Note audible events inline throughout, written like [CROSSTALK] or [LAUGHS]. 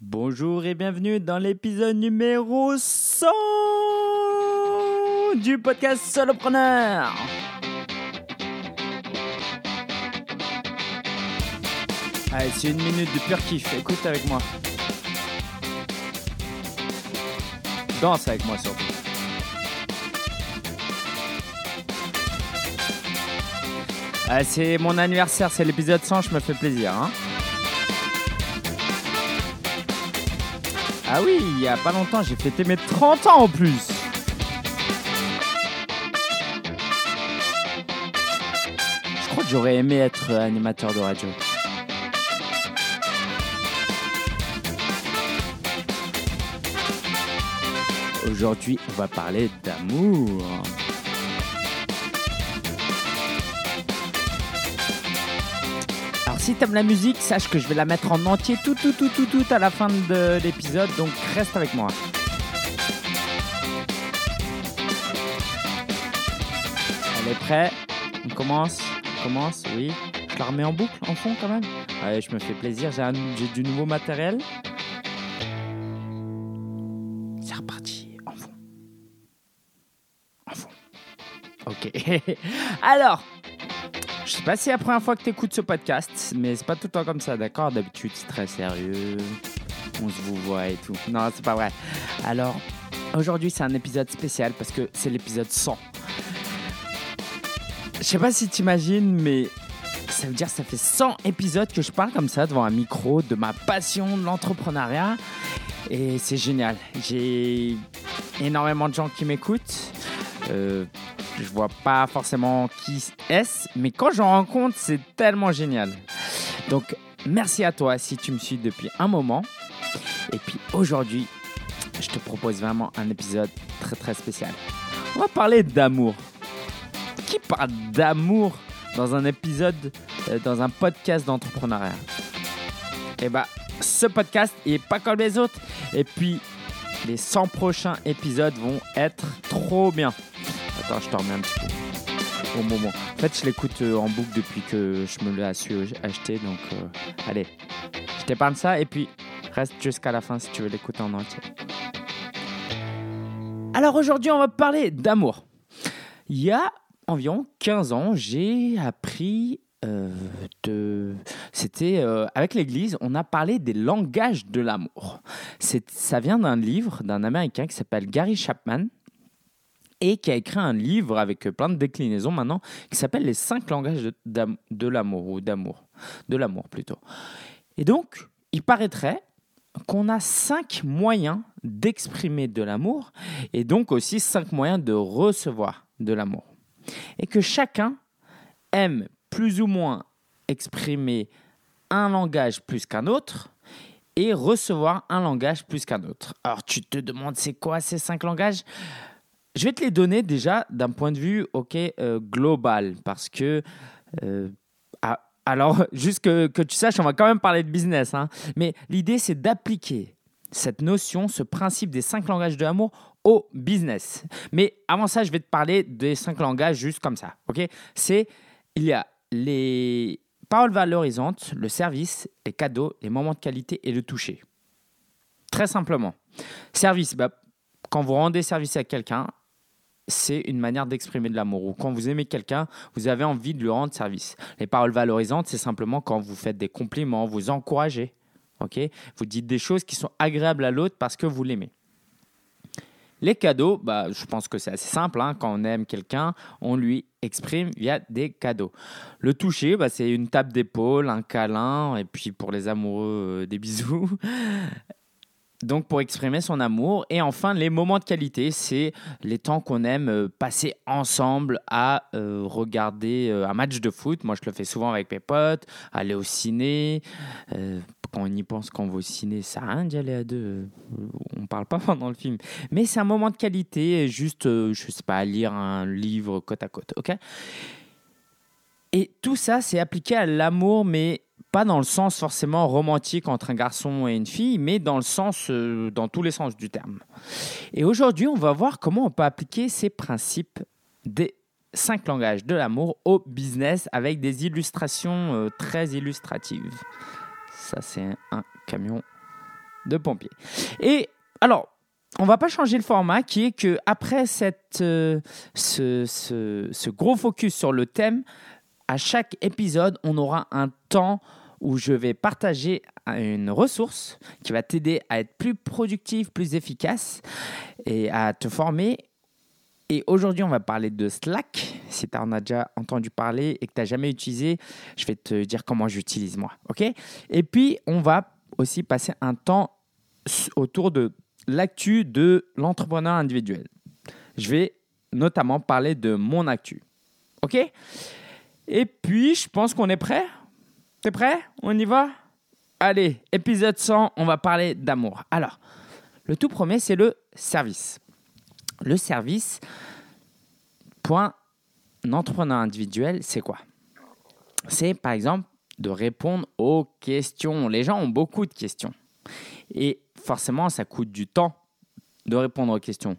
Bonjour et bienvenue dans l'épisode numéro 100 du podcast Solopreneur. Allez, c'est une minute de pur kiff. Écoute avec moi. Danse avec moi surtout. Ah, c'est mon anniversaire, c'est l'épisode 100, je me fais plaisir. Hein ah oui, il y a pas longtemps, j'ai fêté mes 30 ans en plus. Je crois que j'aurais aimé être animateur de radio. Aujourd'hui, on va parler d'amour. Si t'aimes la musique, sache que je vais la mettre en entier tout tout tout tout tout à la fin de l'épisode, donc reste avec moi. Elle est prêt On commence On commence Oui. Je la remets en boucle, en fond quand même Allez, je me fais plaisir, j'ai un- j'ai du nouveau matériel. C'est reparti, en fond. En fond. Ok. [LAUGHS] Alors, je sais pas si c'est la première fois que tu écoutes ce podcast, mais c'est pas tout le temps comme ça, d'accord? D'habitude, c'est très sérieux. On se vous voit et tout. Non, c'est pas vrai. Alors, aujourd'hui, c'est un épisode spécial parce que c'est l'épisode 100. Je sais pas si tu imagines, mais ça veut dire que ça fait 100 épisodes que je parle comme ça devant un micro de ma passion de l'entrepreneuriat. Et c'est génial. J'ai énormément de gens qui m'écoutent. Euh, je vois pas forcément qui est-ce, mais quand j'en rencontre, c'est tellement génial. Donc, merci à toi si tu me suis depuis un moment. Et puis aujourd'hui, je te propose vraiment un épisode très très spécial. On va parler d'amour. Qui parle d'amour dans un épisode, euh, dans un podcast d'entrepreneuriat? Eh bah, ce podcast, il est pas comme les autres. Et puis, les 100 prochains épisodes vont être trop bien. Je te remets un petit peu au moment. En fait, je l'écoute euh, en boucle depuis que je me l'ai su acheter. Donc, euh, allez, je t'épargne ça et puis reste jusqu'à la fin si tu veux l'écouter en entier. Alors aujourd'hui, on va parler d'amour. Il y a environ 15 ans, j'ai appris euh, de... C'était avec l'Église, on a parlé des langages de l'amour. Ça vient d'un livre d'un Américain qui s'appelle Gary Chapman et qui a écrit un livre avec euh, plein de déclinaisons maintenant qui s'appelle Les cinq langages de, l'amour ou d'amour. De l'amour plutôt. Et donc, il paraîtrait qu'on a cinq moyens d'exprimer de l'amour et donc aussi cinq moyens de recevoir de l'amour. Et que chacun aime plus ou moins exprimer un langage plus qu'un autre et recevoir un langage plus qu'un autre. Alors tu te demandes c'est quoi ces cinq langages? Je vais te les donner déjà d'un point de vue ok euh, global parce que euh, ah, alors [LAUGHS] juste que, que tu saches on va quand même parler de business hein, mais l'idée c'est d'appliquer cette notion, ce principe des cinq langages de l'amour au business. Mais avant ça, je vais te parler des cinq langages juste comme ça. Ok? C'est il y a les paroles valorisantes, le service, les cadeaux, les moments de qualité et le toucher. Très simplement. Service, bah, quand vous rendez service à quelqu'un, c'est une manière d'exprimer de l'amour. Ou quand vous aimez quelqu'un, vous avez envie de lui rendre service. Les paroles valorisantes, c'est simplement quand vous faites des compliments, vous encouragez. ok? Vous dites des choses qui sont agréables à l'autre parce que vous l'aimez. Les cadeaux, bah, je pense que c'est assez simple. hein. Quand on aime quelqu'un, on lui exprime via des cadeaux. Le toucher, bah, c'est une tape d'épaule, un câlin, et puis pour les amoureux, euh, des bisous. Donc pour exprimer son amour. Et enfin, les moments de qualité, c'est les temps qu'on aime euh, passer ensemble à euh, regarder euh, un match de foot. Moi, je le fais souvent avec mes potes, aller au ciné. Quand on y pense, quand on va au ciné, ça à rien d'y aller à deux. On parle pas [LAUGHS] pendant le film. Mais c'est un moment de qualité, juste, euh, je sais pas, lire un livre côte à côte. ok? Et tout ça, c'est appliqué à l'amour, mais pas dans le sens forcément romantique entre un garçon et une fille, mais dans le sens, euh, dans tous les sens du terme. Et aujourd'hui, on va voir comment on peut appliquer ces principes des cinq langages de l'amour au business avec des illustrations euh, très illustratives. Ça, c'est un camion de pompier. Et alors, on va pas changer le format qui est que après cette, euh, ce, ce, gros focus sur le thème, à chaque épisode, on aura un temps où je vais partager une ressource qui va t'aider à être plus productif, plus efficace et à te former. Et aujourd'hui, on va parler de Slack. Si tu en as déjà entendu parler et que tu n'as jamais utilisé, je vais te dire comment j'utilise moi. OK? Et puis, on va aussi passer un temps autour de l'actu de l'entrepreneur individuel. Je vais notamment parler de mon actu. OK? Et puis, je pense qu'on est prêt? T'es prêt? On y va? Allez, épisode 100, on va parler d'amour. Alors, le tout premier, c'est le service. Le service, point un entrepreneur individuel, c'est quoi? C'est par exemple de répondre aux questions. Les gens ont beaucoup de questions. Et forcément, ça coûte du temps de répondre aux questions.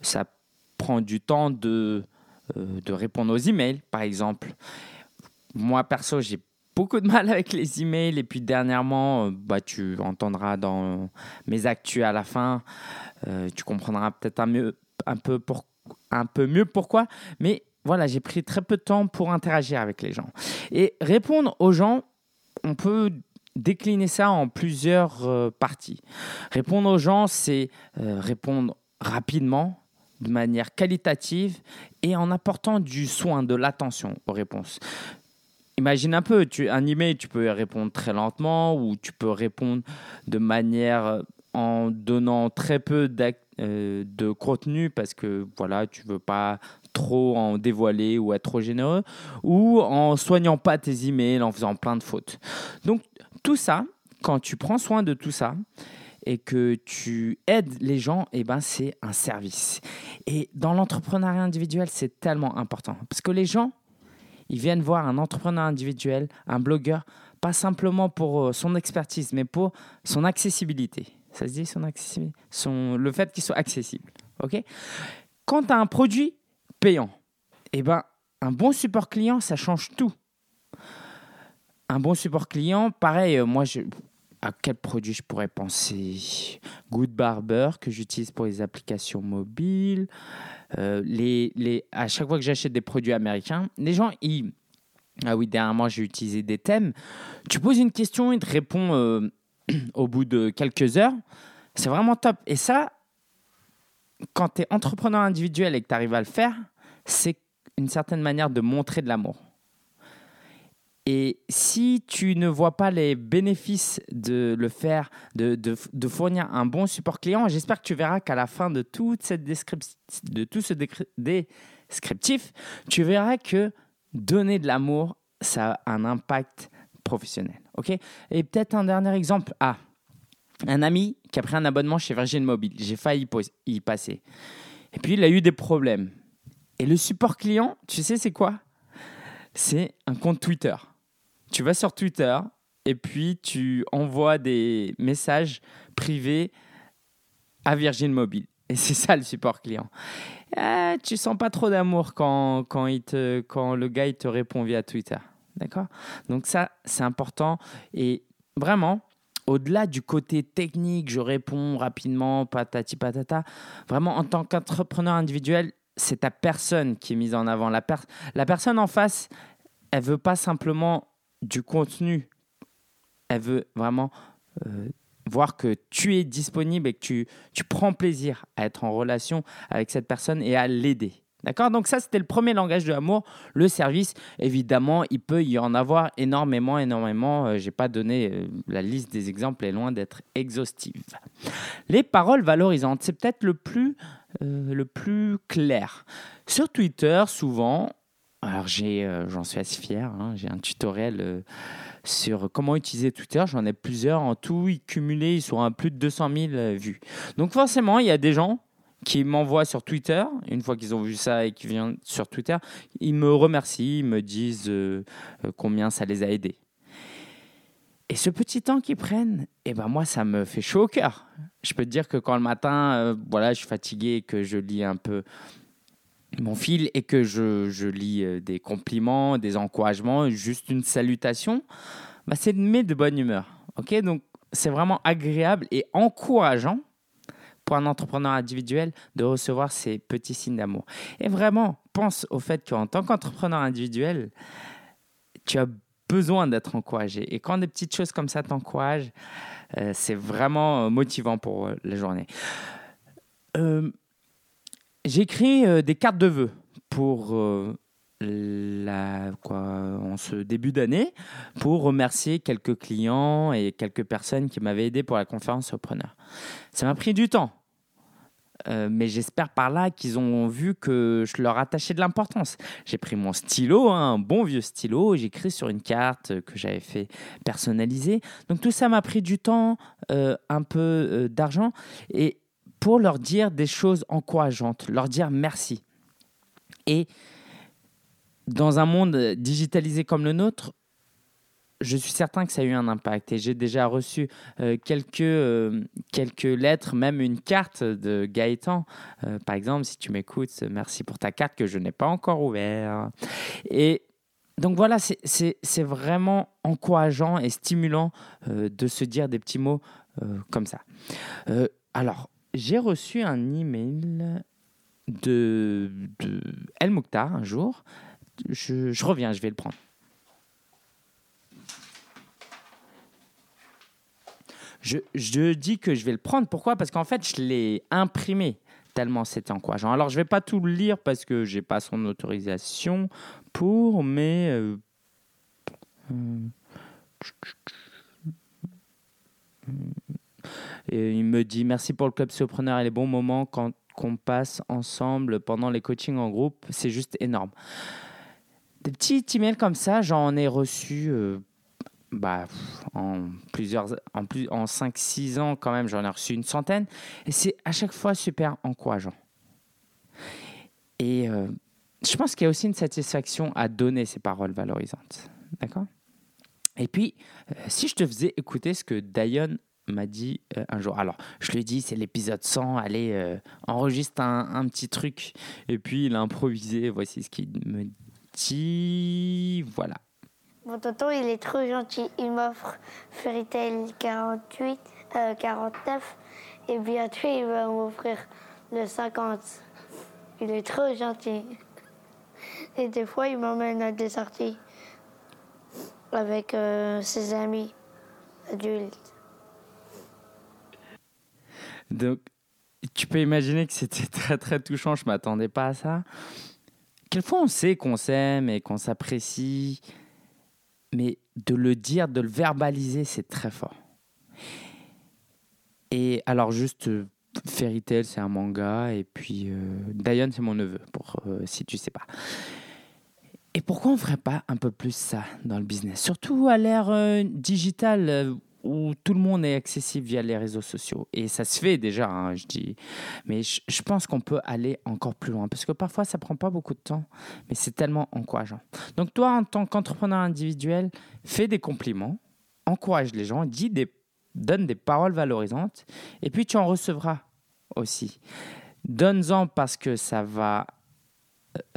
Ça prend du temps de, euh, de répondre aux emails, par exemple. Moi, perso, j'ai beaucoup de mal avec les emails. Et puis, dernièrement, euh, bah, tu entendras dans mes actus à la fin. Euh, tu comprendras peut-être un, peu un peu mieux pourquoi. Mais voilà, j'ai pris très peu de temps pour interagir avec les gens. Et répondre aux gens, on peut décliner ça en plusieurs euh, parties. Répondre aux gens, c'est répondre rapidement, de manière qualitative et en apportant du soin, de l'attention aux réponses. Imagine un peu, tu, un email, tu peux répondre très lentement ou tu peux répondre de manière euh, en donnant très peu de contenu parce que voilà, tu veux pas trop en dévoiler ou être trop généreux ou en soignant pas tes emails, en faisant plein de fautes. Donc tout ça, quand tu prends soin de tout ça et que tu aides les gens, eh ben, c'est un service. Et dans l'entrepreneuriat individuel, c'est tellement important. Parce que les gens, ils viennent voir un entrepreneur individuel, un blogueur, pas simplement pour euh, son expertise, mais pour son accessibilité. Ça se dit son accessibilité? Son, Le fait qu'il soit accessible. ok? Quand tu as un produit payant, eh ben, un bon support client, ça change tout un bon support client, pareil, euh, moi, à quel produit je pourrais penser? Good Barber que j'utilise pour les applications mobiles. Euh, les, les, à chaque fois que j'achète des produits américains, les gens, ils. Ah oui, dernièrement, j'ai utilisé des thèmes. Tu poses une question, il te répond euh, [CLEARS THROAT] au bout de quelques heures. C'est vraiment top. Et ça, quand tu es entrepreneur individuel et que tu arrives à le faire, c'est une certaine manière de montrer de l'amour. Et si tu ne vois pas les bénéfices de le faire, de, fournir un bon support client, j'espère que tu verras qu'à la fin de, de tout ce descriptif, tu verras que donner de l'amour, ça a un impact professionnel. Et peut-être un dernier exemple. Ah, un ami qui a pris un abonnement chez Virgin Mobile. J'ai failli y passer. Et puis, il a eu des problèmes. Et le support client, tu sais, c'est quoi? C'est un compte Twitter tu vas sur Twitter et puis tu envoies des messages privés à Virgin Mobile. Et c'est ça le support client. Eh, tu sens pas trop d'amour quand, quand, quand le gars il te répond via Twitter. D'accord? Donc ça, c'est important. Et vraiment, au-delà du côté technique, je réponds rapidement, patati patata, vraiment en tant qu'entrepreneur individuel, c'est ta personne qui est mise en avant. La, la personne en face, elle veut pas simplement du contenu. Elle veut vraiment euh, voir que tu es disponible et que tu, tu prends plaisir à être en relation avec cette personne et à l'aider. D'accord? Donc ça, c'était le premier langage de l'amour, le service. Évidemment, il peut y en avoir énormément, énormément. Euh, Je n'ai pas donné euh, la liste des exemples, est loin d'être exhaustive. Les paroles valorisantes, c'est peut-être le plus, le plus clair. Sur Twitter, souvent, alors j'ai, euh, j'en suis assez fier, hein. j'ai un tutoriel euh, sur comment utiliser Twitter, j'en ai plusieurs en tout, ils cumulés, ils sont à plus de 200 000 euh, vues. Donc forcément, il y a des gens qui m'envoient sur Twitter, une fois qu'ils ont vu ça et qu'ils viennent sur Twitter, ils me remercient, ils me disent combien ça les a aidés. Et ce petit temps qu'ils prennent, eh ben moi, ça me fait chaud au cœur. Je peux te dire que quand le matin, voilà, je suis fatigué et que je lis un peu mon fil et que je, je, lis euh, des compliments, des encouragements, juste une salutation, bah c'est de mettre de bonne humeur. Ok, donc c'est vraiment agréable et encourageant pour un entrepreneur individuel de recevoir ces petits signes d'amour. Et vraiment, pense au fait qu'en tant qu'entrepreneur individuel, tu as besoin d'être encouragé. Et quand des petites choses comme ça t'encouragent, euh, c'est vraiment motivant pour la journée. J'écris des cartes de vœux pour la, quoi, en ce début d'année pour remercier quelques clients et quelques personnes qui m'avaient aidé pour la conférence preneur. Ça m'a pris du temps. Euh, mais j'espère par là qu'ils ont vu que je leur attachais de l'importance. J'ai pris mon stylo, hein, un bon vieux stylo, j'écris sur une carte que j'avais fait personnaliser. Donc tout ça m'a pris du temps, euh, un peu euh, d'argent, et pour leur dire des choses encourageantes, leur dire merci. Et dans un monde digitalisé comme le nôtre, je suis certain que ça a eu un impact. Et j'ai déjà reçu euh, quelques, euh, quelques lettres, même une carte de Gaëtan. Euh, par exemple, si tu m'écoutes, merci pour ta carte que je n'ai pas encore ouverte. Et donc voilà, c'est vraiment encourageant et stimulant de se dire des petits mots comme ça. alors, j'ai reçu un email de, El Mouktar un jour je, reviens, je vais le prendre. Je, dis que je vais le prendre. Pourquoi? Parce qu'en fait, je l'ai imprimé tellement c'était encourageant. Alors, je ne vais pas tout le lire parce que je n'ai pas son autorisation pour, mais... Euh, il me dit merci pour le club surpreneur et les bons moments qu'on passe ensemble pendant les coachings en groupe. C'est juste énorme. Des petits emails comme ça, j'en ai reçu euh, bah, en plusieurs, en, plus, en 5-6 ans quand même, j'en ai reçu une centaine. Et c'est à chaque fois super encourageant. Et euh, je pense qu'il y a aussi une satisfaction à donner ces paroles valorisantes. D'accord? Et puis, euh, si je te faisais écouter ce que Diane m'a dit un jour. Alors, je lui ai dit, c'est l'épisode 100, allez, enregistre un, un, petit truc. Et puis, il a improvisé, voici ce qu'il me petit. Voilà. Mon tonton, il est trop gentil. Il m'offre Fairy Tail 48, 49. Et bientôt, il va m'offrir le 50. Il est trop gentil. Et des fois, il m'emmène à des sorties avec euh, ses amis adultes. Donc, tu peux imaginer que c'était [LAUGHS] très très touchant. Je m'attendais pas à ça quelquefois on sait qu'on s'aime et qu'on s'apprécie, mais de le dire, de le verbaliser, c'est très fort. Et alors juste euh, Fairy c'est un manga, et puis euh, c'est mon neveu, pour euh, si tu sais pas. Et pourquoi on ferait pas un peu plus ça dans le business, surtout à l'ère digitale où tout le monde est accessible via les réseaux sociaux. Et ça se fait déjà, hein, je dis. Mais je, pense qu'on peut aller encore plus loin. Parce que parfois, ça prend pas beaucoup de temps, mais c'est tellement encourageant. Donc toi, en tant qu'entrepreneur individuel, fais des compliments, encourage les gens, dis des, donne des paroles valorisantes, et puis tu en recevras aussi. Donne-en parce que ça va,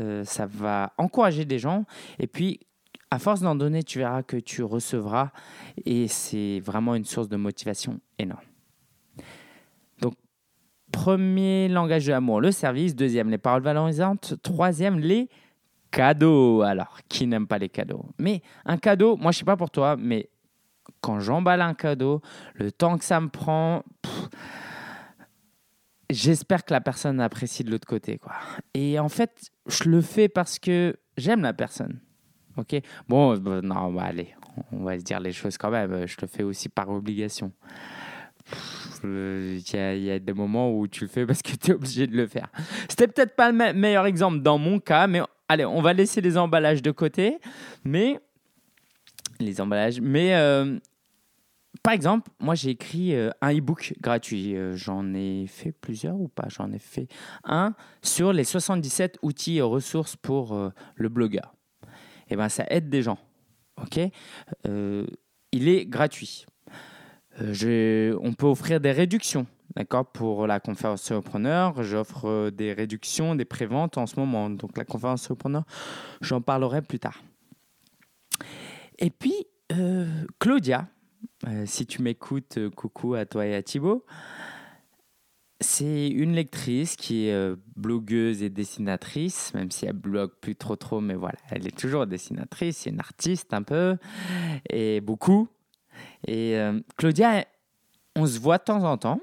euh, ça va encourager des gens, et puis à force d'en donner, tu verras que tu recevras et c'est vraiment une source de motivation énorme. Donc, premier langage de l'amour, le service. Deuxième, les paroles valorisantes. Troisième, les cadeaux. Alors, qui n'aime pas les cadeaux? Mais un cadeau, moi je sais pas pour toi, mais quand j'emballe un cadeau, le temps que ça me prend, j'espère que la personne apprécie de l'autre côté. Quoi. Et en fait, je le fais parce que j'aime la personne. Ok Bon, euh, non, bah, allez, on va se dire les choses quand même. Je le fais aussi par obligation. Il y, a, des moments où tu le fais parce que tu es obligé de le faire. C'était peut-être pas le meilleur exemple dans mon cas, mais allez, on va laisser les emballages de côté. Mais les emballages, mais euh, par exemple, moi j'ai écrit euh, un e-book gratuit. J'en ai fait plusieurs ou pas? J'en ai fait un sur les 77 outils et ressources pour le blogueur eh ben, ça aide des gens. Ok? Euh, il est gratuit. Euh, on peut offrir des réductions. D'accord Pour la conférence surpreneur, j'offre euh, des réductions, des préventes en ce moment. Donc la conférence surpreneur, j'en parlerai plus tard. Et puis, Claudia si tu m'écoutes, coucou à toi et à Thibaut. C'est une lectrice qui est euh, blogueuse et dessinatrice, même si elle blogue plus trop trop, mais voilà, elle est toujours dessinatrice, c'est une artiste un peu, et beaucoup. Et Claudia, on se voit de temps en temps.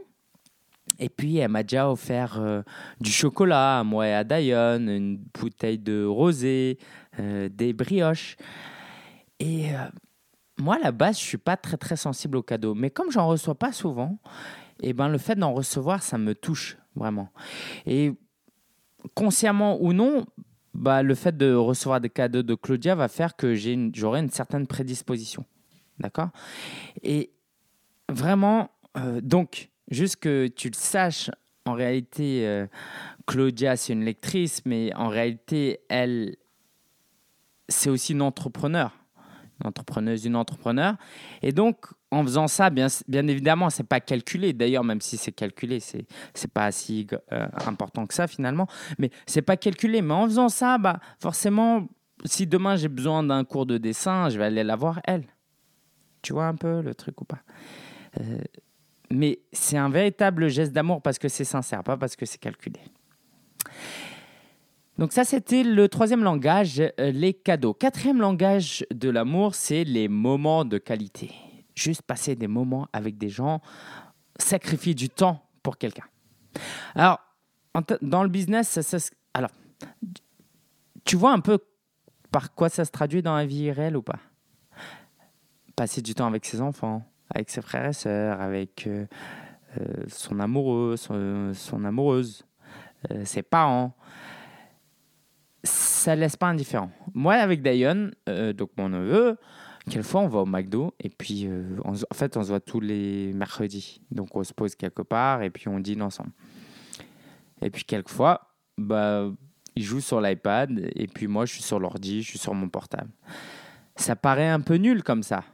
Et puis, elle m'a déjà offert du chocolat à moi et à Diane, une bouteille de rosé, des brioches. Et moi, à la base, je suis pas très très sensible aux cadeaux, mais comme j'en reçois pas souvent, et eh ben le fait d'en recevoir, ça me touche vraiment. Et consciemment ou non, bah, le fait de recevoir des cadeaux de Claudia va faire que j'aurai une, certaine prédisposition. D'accord? Et vraiment, euh, donc, juste que tu le saches, en réalité, euh, Claudia, c'est une lectrice, mais en réalité, elle, c'est aussi une entrepreneur entrepreneuse, une entrepreneur. Et donc, en faisant ça, bien, bien évidemment, c'est pas calculé. D'ailleurs, même si c'est calculé, c'est c'est pas si euh, important que ça finalement. Mais c'est pas calculé. Mais en faisant ça, bah forcément, si demain j'ai besoin d'un cours de dessin, je vais aller la voir elle. Tu vois un peu le truc ou pas? Euh, Mais c'est un véritable geste d'amour parce que c'est sincère, pas parce que c'est calculé. Donc ça, c'était le troisième langage, euh, les cadeaux. Quatrième langage de l'amour, c'est les moments de qualité. Juste passer des moments avec des gens, sacrifier du temps pour quelqu'un. Alors, dans le business, alors, tu vois un peu par quoi ça se traduit dans la vie réelle ou pas? Passer du temps avec ses enfants, avec ses frères et sœurs, avec euh, euh, son amoureux, son, amoureuse, ses parents ça laisse pas indifférent. Moi, avec Dayon, euh, donc mon neveu, quelquefois on va au McDo et puis euh, en fait on se voit tous les mercredis. Donc on se pose quelque part et puis on dîne ensemble. Et puis quelquefois, bah, il joue sur l'iPad et puis moi je suis sur l'ordi, je suis sur mon portable. Ça paraît un peu nul comme ça.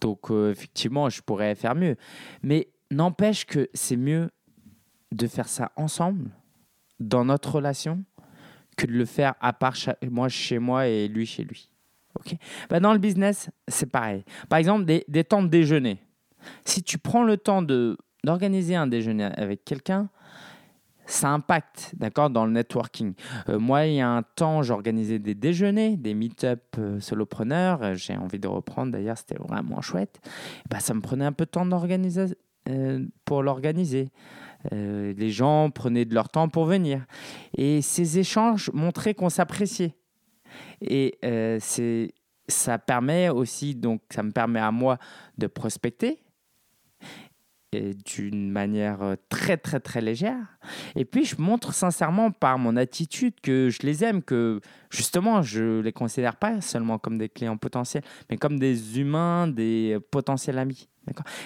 Donc euh, effectivement, je pourrais faire mieux. Mais n'empêche que c'est mieux de faire ça ensemble, dans notre relation, que de le faire à part moi chez moi et lui chez lui. Ok bah, dans le business, c'est pareil. Par exemple, des, temps de déjeuner. Si tu prends le temps d'organiser un déjeuner avec quelqu'un, ça impacte, d'accord, dans le networking. Euh, moi, il y a un temps, j'organisais des déjeuners, des meet-up euh, solopreneurs. Euh, j'ai envie de reprendre, d'ailleurs, c'était vraiment chouette. Bah, ça me prenait un peu de temps d'organiser, pour l'organiser. Les gens prenaient de leur temps pour venir. Et ces échanges montraient qu'on s'appréciait. Et euh, ça permet aussi, donc ça me permet à moi de prospecter d'une manière euh, très très très légère. Et puis je montre sincèrement par mon attitude que je les aime, que justement je les considère pas seulement comme des clients potentiels, mais comme des humains, des potentiels amis.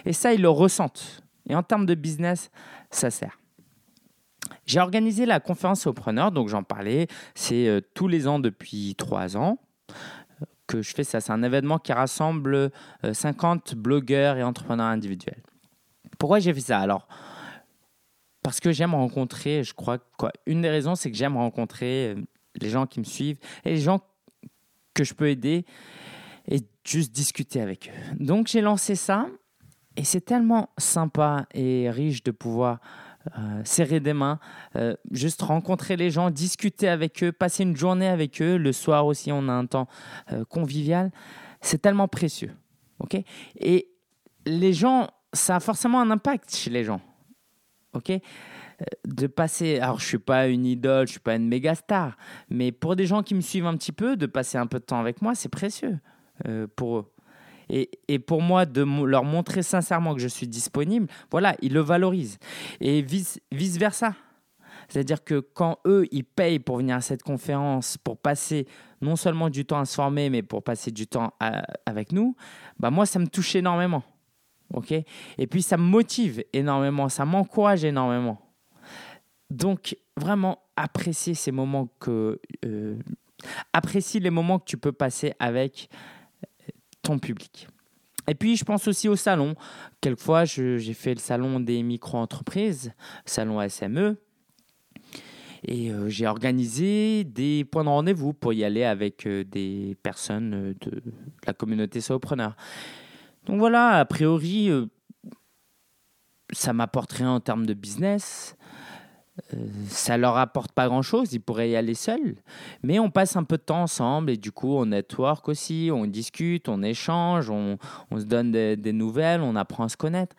Et ça, ils le ressentent. Et en termes de business, ça sert. J'ai organisé la conférence aux preneurs, donc j'en parlais. C'est euh, tous les ans depuis trois ans euh, que je fais ça. C'est un événement qui rassemble 50 euh, blogueurs et entrepreneurs individuels. Pourquoi j'ai fait ça? Alors, parce que j'aime rencontrer, je crois, quoi. Une des raisons, c'est que j'aime rencontrer les gens qui me suivent et les gens que je peux aider et juste discuter avec eux. Donc j'ai lancé ça et c'est tellement sympa et riche de pouvoir euh, serrer des mains, euh, juste rencontrer les gens, discuter avec eux, passer une journée avec eux. Le soir aussi, on a un temps euh, convivial. C'est tellement précieux. et les gens, ça a forcément un impact chez les gens. ok? De passer, alors je suis pas une idole, je suis pas une méga star, mais pour des gens qui me suivent un petit peu, de passer un peu de temps avec moi, c'est précieux pour eux. Et, pour moi, de leur montrer sincèrement que je suis disponible, voilà, ils le valorisent. Et vice, vice versa. C'est-à-dire que quand eux, ils payent pour venir à cette conférence, pour passer non seulement du temps à se former, mais pour passer du temps avec nous, bah moi, ça me touche énormément. ok? Et puis, ça me motive énormément, ça m'encourage énormément. Donc, vraiment, apprécier ces moments que... Euh, apprécie les moments que tu peux passer avec ton public. Et puis, je pense aussi au salon. Quelquefois, j'ai fait le salon des micro-entreprises, salon SME. Et euh, j'ai organisé des points de rendez-vous pour y aller avec euh, des personnes de la communauté solopreneur. Donc voilà, a priori, euh, ça m'apporte rien en termes de business. Euh, ça leur apporte pas grand chose, ils pourraient y aller seuls, mais on passe un peu de temps ensemble et du coup on network aussi, on discute, on échange, on, se donne des, des, nouvelles, on apprend à se connaître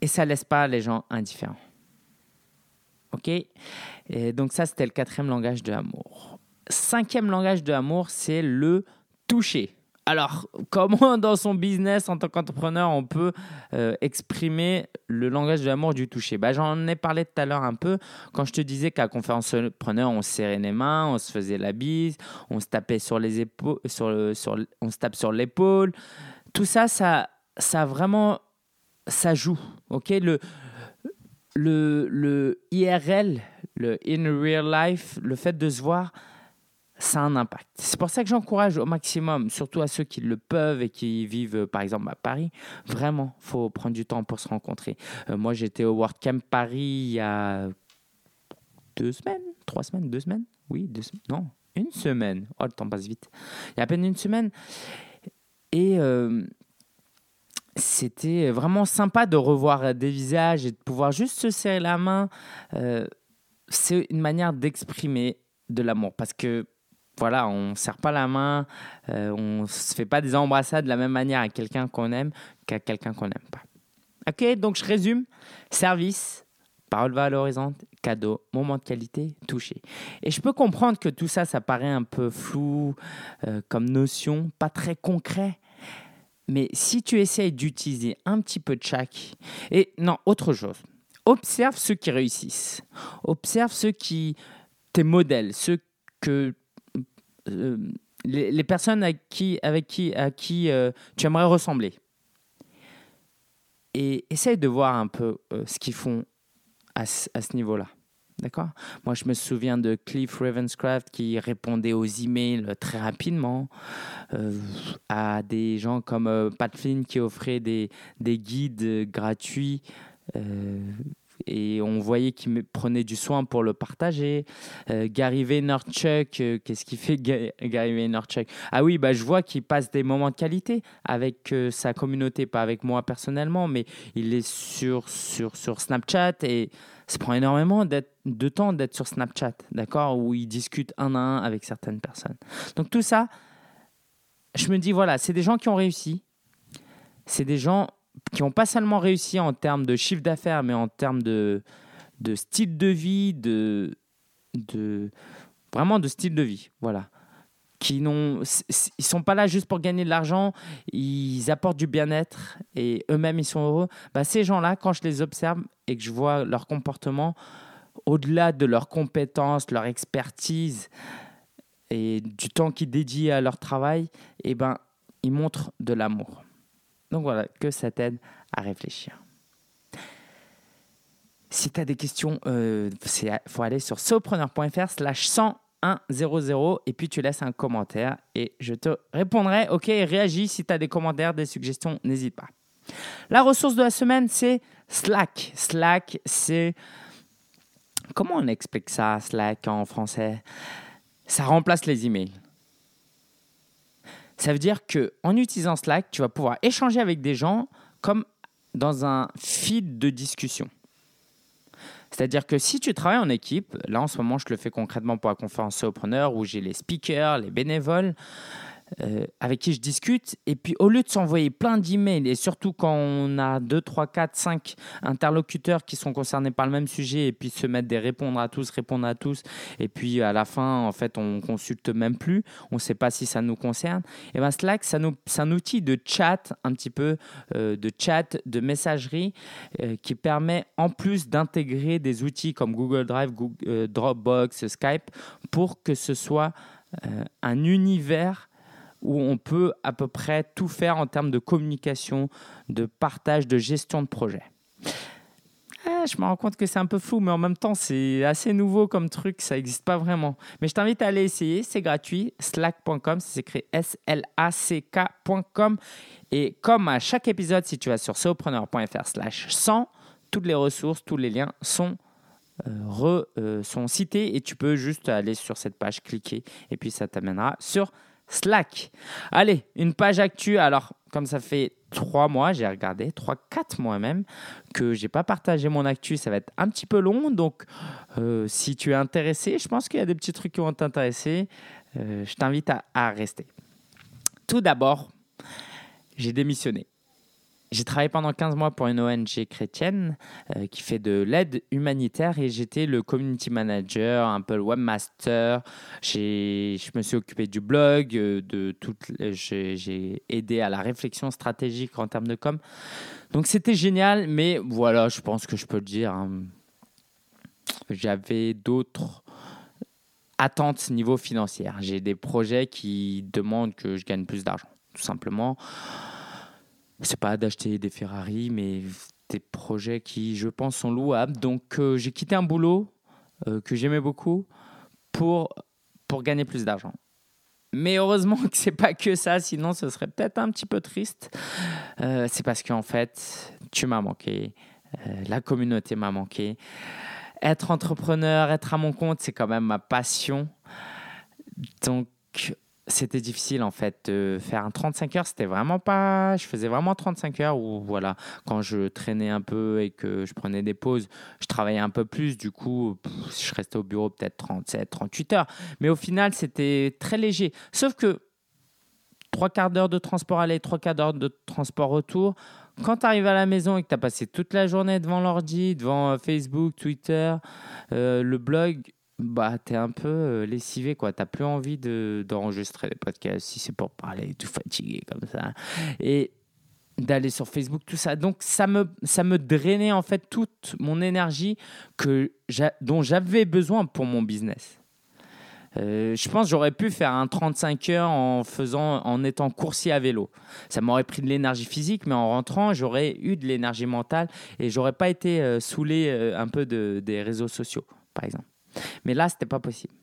et ça laisse pas les gens indifférents. Ok? Et Donc ça c'était le quatrième langage de l'amour. Cinquième langage de l'amour c'est le toucher. Alors, comment [LAUGHS] dans son business en tant qu'entrepreneur on peut euh, exprimer le langage de l'amour du toucher? Bah, J'en ai parlé tout à l'heure un peu quand je te disais qu'à conférence preneur on se serrait les mains, on se faisait la bise, on se tapait sur les épaules, on se tape sur l'épaule. Tout ça, ça, ça vraiment, ça joue. Ok, le, le, le IRL, le in real life, le fait de se voir, ça a un impact. C'est pour ça que j'encourage au maximum, surtout à ceux qui le peuvent et qui vivent euh, par exemple à Paris, vraiment, faut prendre du temps pour se rencontrer. Euh, moi, j'étais au WordCamp Paris il y a deux semaines, trois semaines, deux semaines, oui, deux semaines, non, une semaine. Oh, le temps passe vite. Il y a à peine une semaine. Et euh, c'était vraiment sympa de revoir des visages et de pouvoir juste se serrer la main. C'est une manière d'exprimer de l'amour parce que voilà, on ne serre pas la main, euh, on ne se fait pas des embrassades de la même manière à quelqu'un qu'on aime qu'à quelqu'un qu'on n'aime pas. Ok, donc je résume. Service, parole valorisante, cadeau, moment de qualité, toucher. Et je peux comprendre que tout ça, ça paraît un peu flou euh, comme notion, pas très concret. Mais si tu essayes d'utiliser un petit peu de chaque, et non, autre chose, observe ceux qui réussissent, observe ceux qui, tes modèles, ceux que euh, les, personnes avec qui, avec qui, à qui euh, tu aimerais ressembler. Et essaye de voir un peu euh, ce qu'ils font à, à ce niveau-là. D'accord? Moi, je me souviens de Cliff Ravenscraft qui répondait aux emails très rapidement, à des gens comme Pat Flynn qui offrait des, des guides gratuits. Et on voyait qu'il prenait du soin pour le partager. Euh, Gary Vaynerchuk, euh, qu'est-ce qu'il fait Gary Vaynerchuk? Ah oui, bah, je vois qu'il passe des moments de qualité avec euh, sa communauté, pas avec moi personnellement, mais il est sur, sur, sur Snapchat et ça prend énormément de temps d'être sur Snapchat, d'accord? Où il discute un à un avec certaines personnes. Donc tout ça, je me dis, voilà, c'est des gens qui ont réussi. C'est des gens qui n'ont pas seulement réussi en termes de chiffre d'affaires, mais en termes de, de style de vie, de, de, vraiment de style de vie. Voilà. Qui n'ont, ils sont pas là juste pour gagner de l'argent, ils apportent du bien-être et eux-mêmes ils sont heureux. Bah, ces gens-là, quand je les observe et que je vois leur comportement, au-delà de leurs compétences, leur expertise et du temps qu'ils dédient à leur travail, eh ben, ils montrent de l'amour. Donc voilà, que ça t'aide à réfléchir. Si tu as des questions, il euh, faut aller sur sopreneur.fr slash 10100 et puis tu laisses un commentaire et je te répondrai. Ok, réagis si tu as des commentaires, des suggestions, n'hésite pas. La ressource de la semaine, c'est Slack. Slack, c'est... Comment on explique ça, Slack en français? Ça remplace les emails. Ça veut dire que en utilisant Slack, tu vas pouvoir échanger avec des gens comme dans un feed de discussion. C'est-à-dire que si tu travailles en équipe, là en ce moment je le fais concrètement pour la conférence Preneur où j'ai les speakers, les bénévoles, euh, avec qui je discute. Et puis, au lieu de s'envoyer plein d'emails, et surtout quand on a 2, 3, 4, 5 interlocuteurs qui sont concernés par le même sujet, et puis se mettre des répondre à tous, répondre à tous, et puis à la fin, en fait, on consulte même plus, on ne sait pas si ça nous concerne. Et bien, Slack, c'est un outil de chat, un petit peu euh, de chat, de messagerie, euh, qui permet, en plus d'intégrer des outils comme Google Drive, Dropbox, Skype, pour que ce soit un univers où on peut à peu près tout faire en termes de communication, de partage, de gestion de projet. Ah, je me rends compte que c'est un peu flou, mais en même temps, c'est assez nouveau comme truc, ça n'existe pas vraiment. Mais je t'invite à aller essayer, c'est gratuit, slack.com, ça s'écrit S-L-A-C-K.com. Et comme à chaque épisode, si tu vas sur sopreneur.fr slash 100, toutes les ressources, tous les liens sont, euh, euh, sont cités et tu peux juste aller sur cette page, cliquer, et puis ça t'amènera sur Slack. Allez, une page actu. Alors, comme ça fait trois mois, j'ai regardé, trois, quatre mois même, que j'ai pas partagé mon actu. Ça va être un petit peu long. Donc, euh, si tu es intéressé, je pense qu'il y a des petits trucs qui vont t'intéresser. Euh, je t'invite à rester. Tout d'abord, j'ai démissionné. J'ai travaillé pendant 15 mois pour une ONG chrétienne euh, qui fait de l'aide humanitaire et j'étais le community manager, un peu le webmaster. Je me suis occupé du blog, euh, de toute, j'ai aidé à la réflexion stratégique en termes de com. Donc c'était génial, mais voilà, je pense que je peux le dire. Hein. J'avais d'autres attentes niveau financier. J'ai des projets qui demandent que je gagne plus d'argent, tout simplement c'est pas d'acheter des Ferrari, mais des projets qui, je pense, sont louables. Donc, euh, j'ai quitté un boulot euh, que j'aimais beaucoup pour, pour gagner plus d'argent. Mais heureusement que c'est pas que ça, sinon ce serait peut-être un petit peu triste. Euh, c'est parce qu'en fait, tu m'as manqué, la communauté m'a manqué. Être entrepreneur, être à mon compte, c'est quand même ma passion. Donc, c'était difficile en fait faire un 35 heures. C'était vraiment pas je faisais vraiment 35 heures ou voilà. Quand je traînais un peu et que je prenais des pauses je travaillais un peu plus. Du coup je restais au bureau peut-être 37 38 heures. Mais au final c'était très léger. Sauf que trois quarts d'heure de transport aller trois quarts d'heure de transport retour. Quand tu arrives à la maison et que tu as passé toute la journée devant l'ordi, devant euh, Facebook, Twitter, euh, le blog, bah, tu es un peu euh, lessivé, quoi. Tu plus envie de, d'enregistrer les podcasts si c'est pour parler, tout fatigué comme ça. Et d'aller sur Facebook, tout ça. Donc, ça me, ça me drainait en fait toute mon énergie que dont j'avais besoin pour mon business. Euh, je pense j'aurais pu faire un 35 heures en faisant, en étant coursier à vélo. Ça m'aurait pris de l'énergie physique, mais en rentrant, j'aurais eu de l'énergie mentale et j'aurais pas été euh, saoulé un peu de, des réseaux sociaux, par exemple. Mais là, c'était pas possible.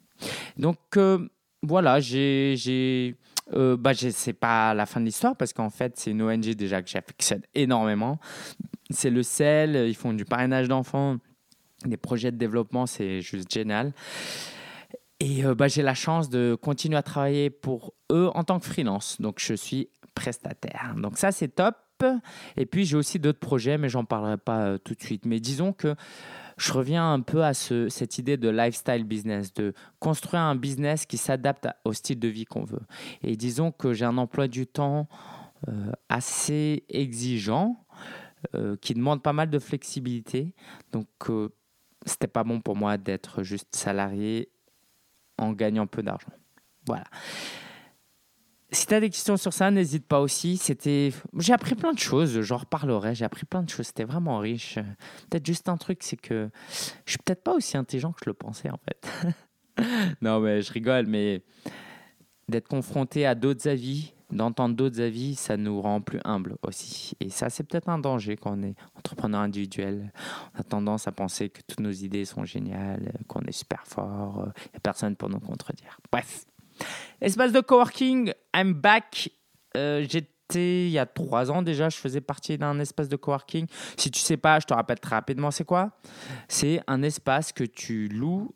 Donc euh, voilà, j'ai, euh, bah, c'est pas la fin de l'histoire parce qu'en fait, c'est une ONG déjà que j'affectionne énormément. C'est le sel, ils font du parrainage d'enfants, des projets de développement, c'est juste génial. Et euh, bah, j'ai la chance de continuer à travailler pour eux en tant que freelance. Donc je suis prestataire. Donc ça, c'est top. Et puis j'ai aussi d'autres projets, mais j'en parlerai pas euh, tout de suite. Mais disons que je reviens un peu à ce, cette idée de lifestyle business, de construire un business qui s'adapte au style de vie qu'on veut. Et disons que j'ai un emploi du temps euh, assez exigeant, euh, qui demande pas mal de flexibilité. Donc, euh, c'était pas bon pour moi d'être juste salarié en gagnant peu d'argent. Voilà. Si tu as des questions sur ça, n'hésite pas aussi. C'était, j'ai appris plein de choses. J'en reparlerai. J'ai appris plein de choses. C'était vraiment riche. Peut-être juste un truc, c'est que je suis peut-être pas aussi intelligent que je le pensais en fait. [LAUGHS] non, mais je rigole. Mais d'être confronté à d'autres avis, d'entendre d'autres avis, ça nous rend plus humbles aussi. Et ça, c'est peut-être un danger quand on est entrepreneur individuel. On a tendance à penser que toutes nos idées sont géniales, qu'on est super fort. Il n'y a personne pour nous contredire. Bref. Espace de coworking, I'm back. Euh, j'étais il y a trois ans déjà, je faisais partie d'un espace de coworking. Si tu sais pas, je te rappelle très rapidement, c'est quoi? C'est un espace que tu loues.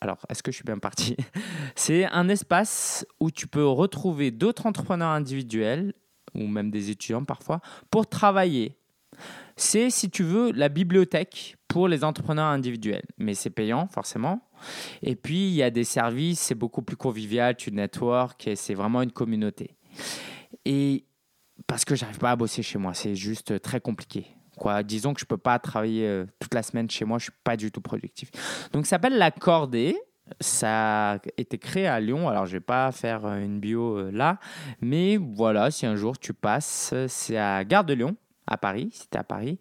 Alors, est-ce que je suis bien parti? [LAUGHS] C'est un espace où tu peux retrouver d'autres entrepreneurs individuels ou même des étudiants parfois pour travailler. C'est, si tu veux, la bibliothèque pour les entrepreneurs individuels. Mais c'est payant, forcément. Et puis, il y a des services, c'est beaucoup plus convivial, tu network et c'est vraiment une communauté. Et parce que j'arrive pas à bosser chez moi, c'est juste très compliqué. Quoi, disons que je peux pas travailler euh, toute la semaine chez moi, je suis pas du tout productif. Donc, ça s'appelle la Cordée. Ça a été créé à Lyon. Alors, je vais pas faire une bio euh, là, mais voilà, si un jour tu passes, c'est à Gare de Lyon à Paris, c'était à Paris.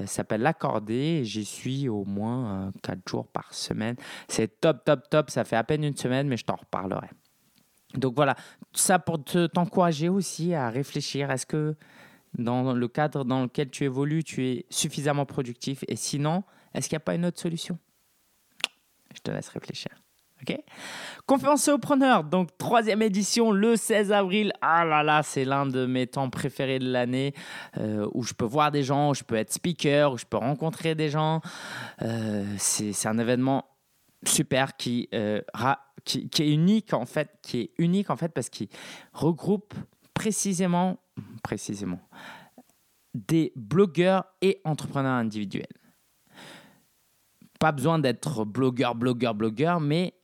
Euh, s'appelle L'Accordé. J'y suis au moins euh, quatre jours par semaine. C'est top, top, top. Ça fait à peine une semaine, mais je t'en reparlerai. Donc voilà, ça pour t'encourager aussi à réfléchir. Est-ce que dans le cadre dans lequel tu évolues, tu es suffisamment productif? Et sinon, est-ce qu'il n'y a pas une autre solution? Je te laisse réfléchir. Ok Conférence preneur, donc troisième édition le 16 avril. Ah là là, c'est l'un de mes temps préférés de l'année euh, où je peux voir des gens, où je peux être speaker, où je peux rencontrer des gens. Euh, c'est un événement super qui, euh, qui, est unique en fait, qui est unique en fait parce qu'il regroupe précisément, précisément des blogueurs et entrepreneurs individuels. Pas besoin d'être blogueur, blogueur, blogueur, mais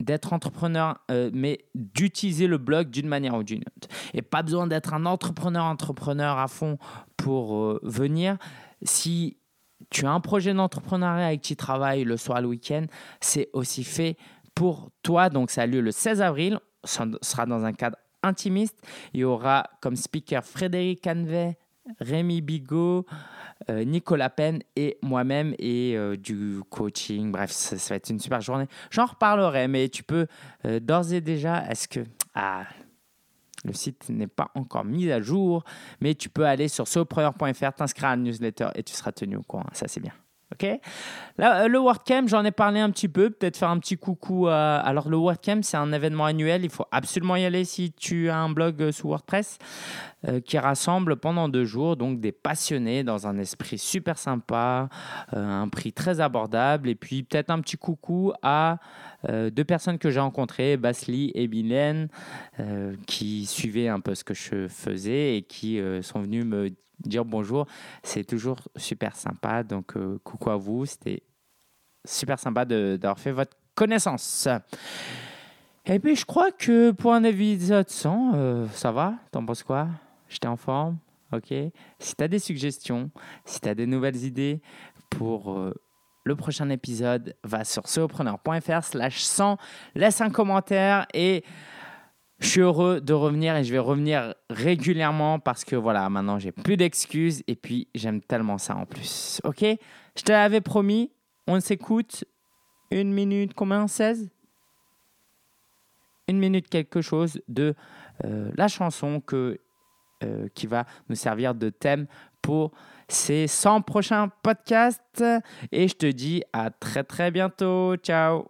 d'être entrepreneur, euh, mais d'utiliser le blog d'une manière ou d'une autre. Et pas besoin d'être un entrepreneur, entrepreneur à fond pour euh, venir. Si tu as un projet d'entrepreneuriat avec qui tu travailles le soir, le week-end, c'est aussi fait pour toi. Donc ça a lieu le 16 avril, ça sera dans un cadre intimiste. Il y aura comme speaker Frédéric Canvet, Rémi Bigot, euh, Nicolas Penn et moi-même et euh, du coaching. Bref, ça, va être une super journée. J'en reparlerai, mais tu peux euh, d'ores et déjà, est-ce que... Ah, le site n'est pas encore mis à jour, mais tu peux aller sur solopreneur.fr, t'inscrire à la newsletter et tu seras tenu au courant. Ça, c'est bien. Ok. Là, le WordCamp, j'en ai parlé un petit peu. Peut-être faire un petit coucou. Alors, le WordCamp, c'est un événement annuel. Il faut absolument y aller si tu as un blog sous WordPress. Euh, qui rassemble pendant deux jours donc des passionnés dans un esprit super sympa, euh, un prix très abordable et puis peut-être un petit coucou à euh, deux personnes que j'ai rencontrées, Basli et Bilène, qui suivaient un peu ce que je faisais et qui sont venus me dire bonjour. C'est toujours super sympa, donc coucou à vous, c'était super sympa d'avoir fait votre connaissance. Et puis je crois que pour un épisode 100, ça va? T'en penses quoi? J'étais en forme? Ok. Si tu as des suggestions, si tu as des nouvelles idées pour euh, le prochain épisode, va sur solopreneur.fr slash 100, laisse un commentaire et je suis heureux de revenir et je vais revenir régulièrement parce que voilà, maintenant j'ai plus d'excuses et puis j'aime tellement ça en plus. Ok? Je te l'avais promis, on s'écoute une minute, combien? 16 Une minute quelque chose de euh, la chanson que euh, qui va nous servir de thème pour ces 100 prochains podcasts. Et je te dis à très très bientôt. Ciao